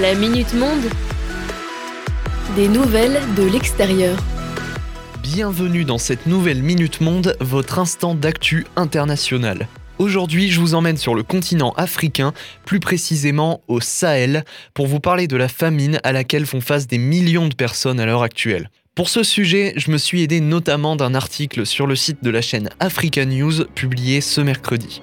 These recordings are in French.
La Minute Monde. Des nouvelles de l'extérieur. Bienvenue dans cette nouvelle Minute Monde, votre instant d'actu international. Aujourd'hui, je vous emmène sur le continent africain, plus précisément au Sahel, pour vous parler de la famine à laquelle font face des millions de personnes à l'heure actuelle. Pour ce sujet, je me suis aidé notamment d'un article sur le site de la chaîne Africa News publié ce mercredi.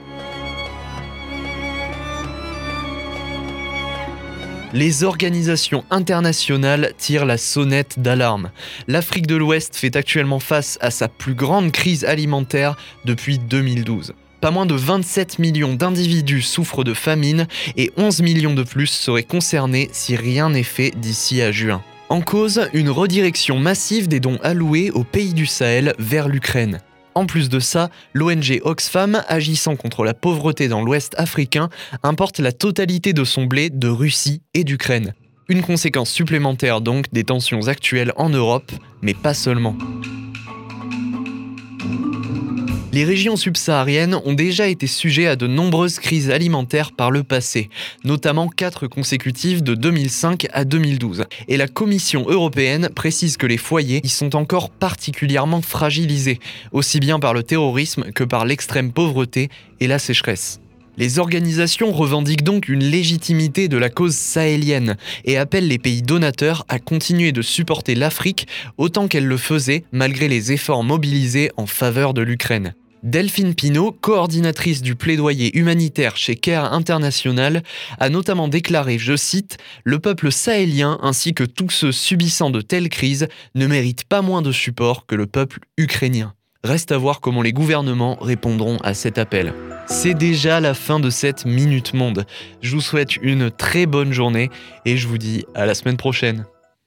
Les organisations internationales tirent la sonnette d'alarme. L'Afrique de l'Ouest fait actuellement face à sa plus grande crise alimentaire depuis 2012. Pas moins de 27 millions d'individus souffrent de famine et 11 millions de plus seraient concernés si rien n'est fait d'ici à juin. En cause, une redirection massive des dons alloués aux pays du Sahel vers l'Ukraine. En plus de ça, l'ONG Oxfam, agissant contre la pauvreté dans l'Ouest africain, importe la totalité de son blé de Russie et d'Ukraine. Une conséquence supplémentaire donc des tensions actuelles en Europe, mais pas seulement. Les régions subsahariennes ont déjà été sujets à de nombreuses crises alimentaires par le passé, notamment quatre consécutives de 2005 à 2012. Et la Commission européenne précise que les foyers y sont encore particulièrement fragilisés, aussi bien par le terrorisme que par l'extrême pauvreté et la sécheresse. Les organisations revendiquent donc une légitimité de la cause sahélienne et appellent les pays donateurs à continuer de supporter l'Afrique autant qu'elle le faisait malgré les efforts mobilisés en faveur de l'Ukraine. Delphine Pinault, coordinatrice du plaidoyer humanitaire chez CARE International, a notamment déclaré, je cite, Le peuple sahélien ainsi que tous ceux subissant de telles crises ne méritent pas moins de support que le peuple ukrainien. Reste à voir comment les gouvernements répondront à cet appel. C'est déjà la fin de cette Minute Monde. Je vous souhaite une très bonne journée et je vous dis à la semaine prochaine.